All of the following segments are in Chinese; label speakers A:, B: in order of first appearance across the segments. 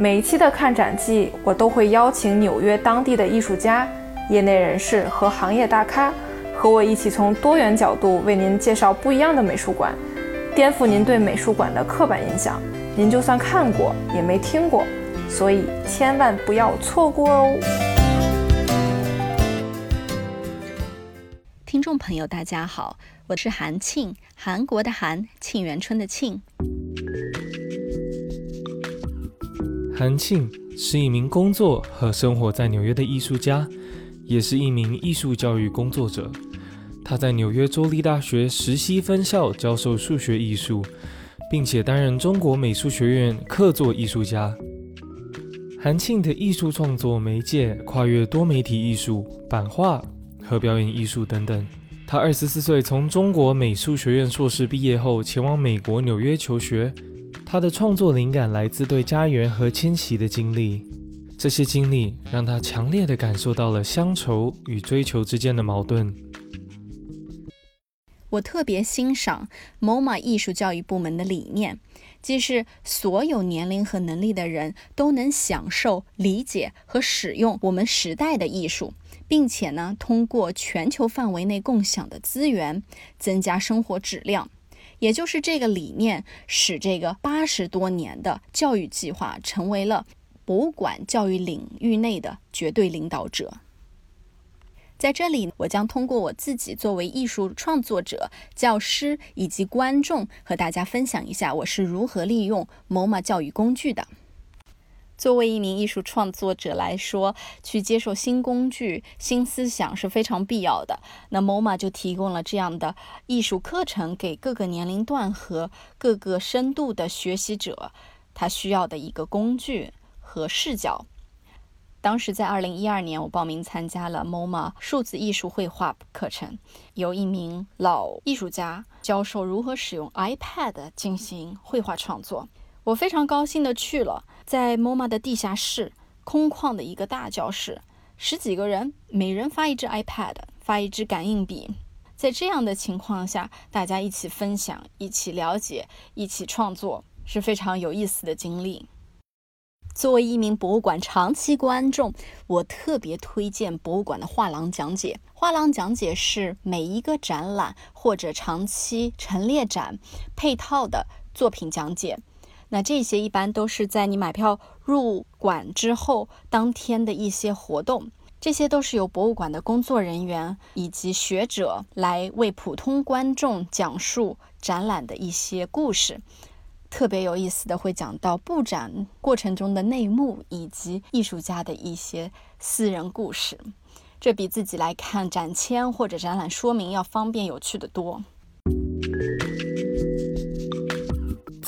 A: 每一期的看展季，我都会邀请纽约当地的艺术家、业内人士和行业大咖，和我一起从多元角度为您介绍不一样的美术馆，颠覆您对美术馆的刻板印象。您就算看过，也没听过，所以千万不要错过哦！
B: 听众朋友，大家好，我是韩庆，韩国的韩，庆元春的庆。
C: 韩庆是一名工作和生活在纽约的艺术家，也是一名艺术教育工作者。他在纽约州立大学实习分校教授数学艺术，并且担任中国美术学院客座艺术家。韩庆的艺术创作媒介跨越多媒体艺术、版画和表演艺术等等。他二十四岁从中国美术学院硕士毕业后，前往美国纽约求学。他的创作灵感来自对家园和迁徙的经历，这些经历让他强烈的感受到了乡愁与追求之间的矛盾。
B: 我特别欣赏 MoMA 艺术教育部门的理念，即是所有年龄和能力的人都能享受、理解和使用我们时代的艺术，并且呢，通过全球范围内共享的资源，增加生活质量。也就是这个理念，使这个八十多年的教育计划成为了博物馆教育领域内的绝对领导者。在这里，我将通过我自己作为艺术创作者、教师以及观众，和大家分享一下我是如何利用 MoMA 教育工具的。作为一名艺术创作者来说，去接受新工具、新思想是非常必要的。那 MoMA 就提供了这样的艺术课程，给各个年龄段和各个深度的学习者，他需要的一个工具和视角。当时在二零一二年，我报名参加了 MoMA 数字艺术绘画课程，由一名老艺术家教授如何使用 iPad 进行绘画创作。我非常高兴的去了，在 MoMA 的地下室，空旷的一个大教室，十几个人，每人发一支 iPad，发一支感应笔，在这样的情况下，大家一起分享，一起了解，一起创作，是非常有意思的经历。作为一名博物馆长期观众，我特别推荐博物馆的画廊讲解。画廊讲解是每一个展览或者长期陈列展配套的作品讲解。那这些一般都是在你买票入馆之后当天的一些活动，这些都是由博物馆的工作人员以及学者来为普通观众讲述展览的一些故事。特别有意思的会讲到布展过程中的内幕以及艺术家的一些私人故事，这比自己来看展签或者展览说明要方便有趣的多。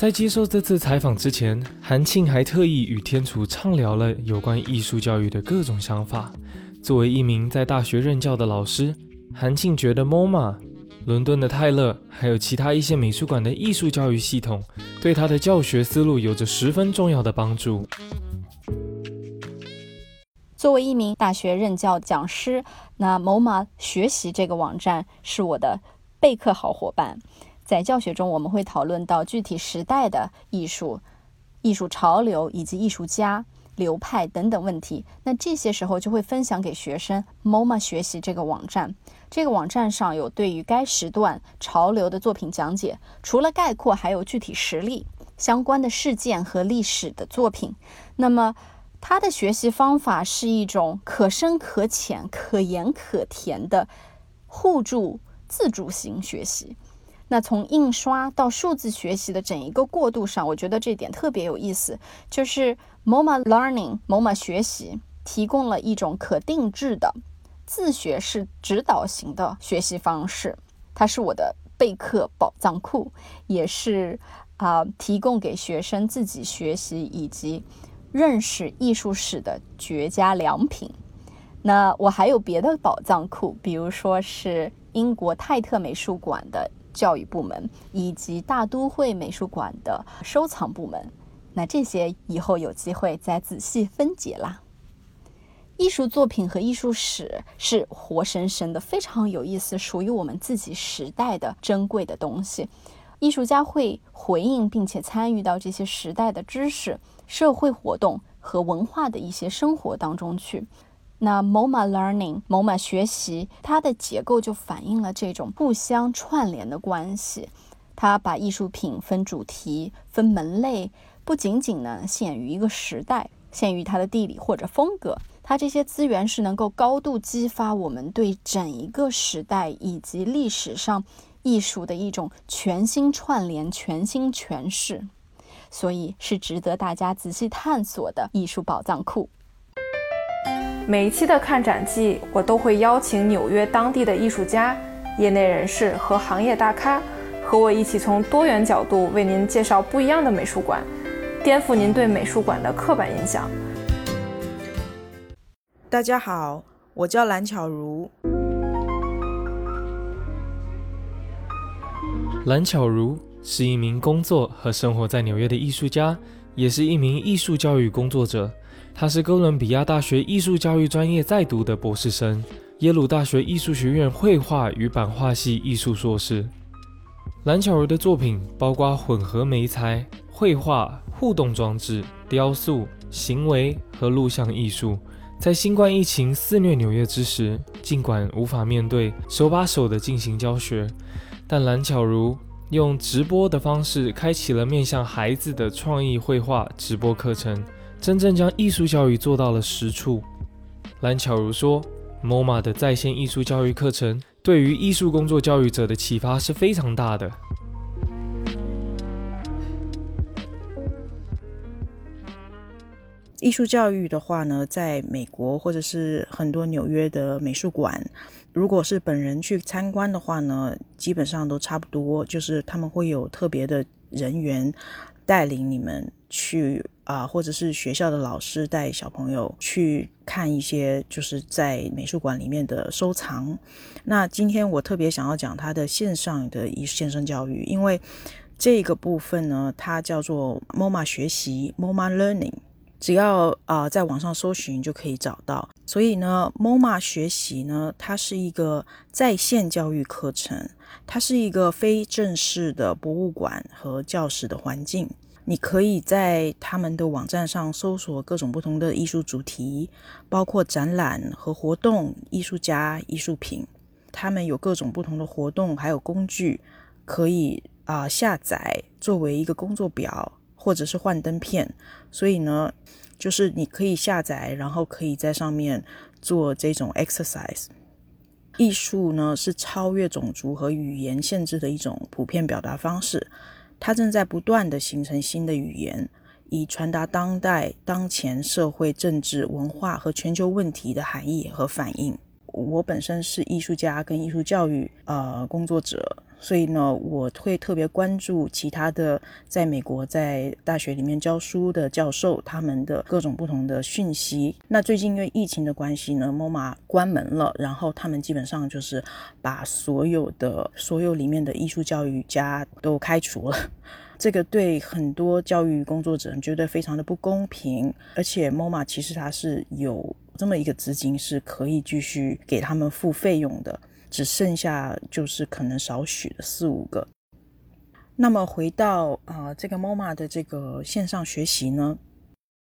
C: 在接受这次采访之前，韩庆还特意与天楚畅聊了有关艺术教育的各种想法。作为一名在大学任教的老师，韩庆觉得 MoMA、伦敦的泰勒还有其他一些美术馆的艺术教育系统，对他的教学思路有着十分重要的帮助。
B: 作为一名大学任教讲师，那 MoMA 学习这个网站是我的备课好伙伴。在教学中，我们会讨论到具体时代的艺术、艺术潮流以及艺术家流派等等问题。那这些时候就会分享给学生 MoMA 学习这个网站。这个网站上有对于该时段潮流的作品讲解，除了概括，还有具体实例、相关的事件和历史的作品。那么，他的学习方法是一种可深可浅、可盐可甜的互助自主型学习。那从印刷到数字学习的整一个过渡上，我觉得这点特别有意思，就是 MoMA Learning MoMA 学习提供了一种可定制的自学式指导型的学习方式，它是我的备课宝藏库，也是啊提供给学生自己学习以及认识艺术史的绝佳良品。那我还有别的宝藏库，比如说是英国泰特美术馆的。教育部门以及大都会美术馆的收藏部门，那这些以后有机会再仔细分解啦。艺术作品和艺术史是活生生的，非常有意思，属于我们自己时代的珍贵的东西。艺术家会回应并且参与到这些时代的知识、社会活动和文化的一些生活当中去。那 MoMA Learning、MoMA 学习，它的结构就反映了这种互相串联的关系。它把艺术品分主题、分门类，不仅仅呢限于一个时代，限于它的地理或者风格。它这些资源是能够高度激发我们对整一个时代以及历史上艺术的一种全新串联、全新诠释，所以是值得大家仔细探索的艺术宝藏库。
A: 每一期的看展季，我都会邀请纽约当地的艺术家、业内人士和行业大咖。和我一起从多元角度为您介绍不一样的美术馆，颠覆您对美术馆的刻板印象。
D: 大家好，我叫蓝巧如。
C: 蓝巧如是一名工作和生活在纽约的艺术家，也是一名艺术教育工作者。他是哥伦比亚大学艺术教育专业在读的博士生，耶鲁大学艺术学院绘画与版画系艺术硕士。蓝巧如的作品包括混合媒材、绘画、互动装置、雕塑、行为和录像艺术。在新冠疫情肆虐纽约之时，尽管无法面对手把手的进行教学，但蓝巧如用直播的方式开启了面向孩子的创意绘画直播课程，真正将艺术教育做到了实处。蓝巧如说：“MoMA 的在线艺术教育课程。”对于艺术工作教育者的启发是非常大的。
D: 艺术教育的话呢，在美国或者是很多纽约的美术馆，如果是本人去参观的话呢，基本上都差不多，就是他们会有特别的人员带领你们去。啊，或者是学校的老师带小朋友去看一些，就是在美术馆里面的收藏。那今天我特别想要讲它的线上的一线上教育，因为这个部分呢，它叫做 MoMA 学习 （MoMA Learning），只要啊在网上搜寻就可以找到。所以呢，MoMA 学习呢，它是一个在线教育课程，它是一个非正式的博物馆和教室的环境。你可以在他们的网站上搜索各种不同的艺术主题，包括展览和活动、艺术家、艺术品。他们有各种不同的活动，还有工具可以啊下载作为一个工作表，或者是幻灯片。所以呢，就是你可以下载，然后可以在上面做这种 exercise。艺术呢是超越种族和语言限制的一种普遍表达方式。它正在不断的形成新的语言，以传达当代、当前社会、政治、文化和全球问题的含义和反应。我本身是艺术家跟艺术教育呃工作者。所以呢，我会特别关注其他的在美国在大学里面教书的教授他们的各种不同的讯息。那最近因为疫情的关系呢，MoMA 关门了，然后他们基本上就是把所有的所有里面的艺术教育家都开除了。这个对很多教育工作者觉得非常的不公平。而且 MoMA 其实它是有这么一个资金是可以继续给他们付费用的。只剩下就是可能少许的四五个。那么回到啊，这个 MoMA 的这个线上学习呢，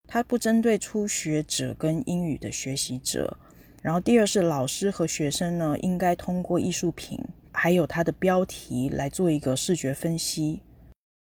D: 它不针对初学者跟英语的学习者。然后第二是老师和学生呢，应该通过艺术品还有它的标题来做一个视觉分析。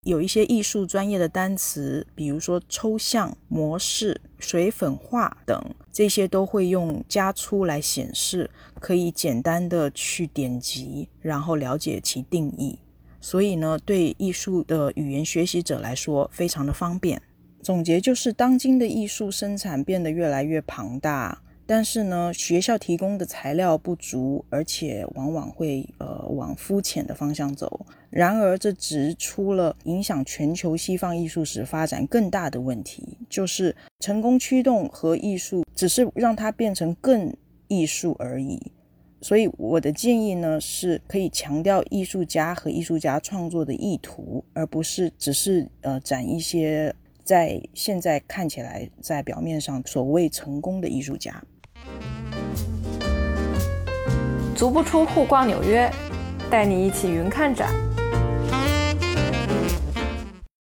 D: 有一些艺术专业的单词，比如说抽象、模式、水粉画等，这些都会用加粗来显示，可以简单的去点击，然后了解其定义。所以呢，对艺术的语言学习者来说，非常的方便。总结就是，当今的艺术生产变得越来越庞大。但是呢，学校提供的材料不足，而且往往会呃往肤浅的方向走。然而，这指出了影响全球西方艺术史发展更大的问题，就是成功驱动和艺术只是让它变成更艺术而已。所以，我的建议呢，是可以强调艺术家和艺术家创作的意图，而不是只是呃展一些在现在看起来在表面上所谓成功的艺术家。
A: 足不出户逛纽约，带你一起云看展。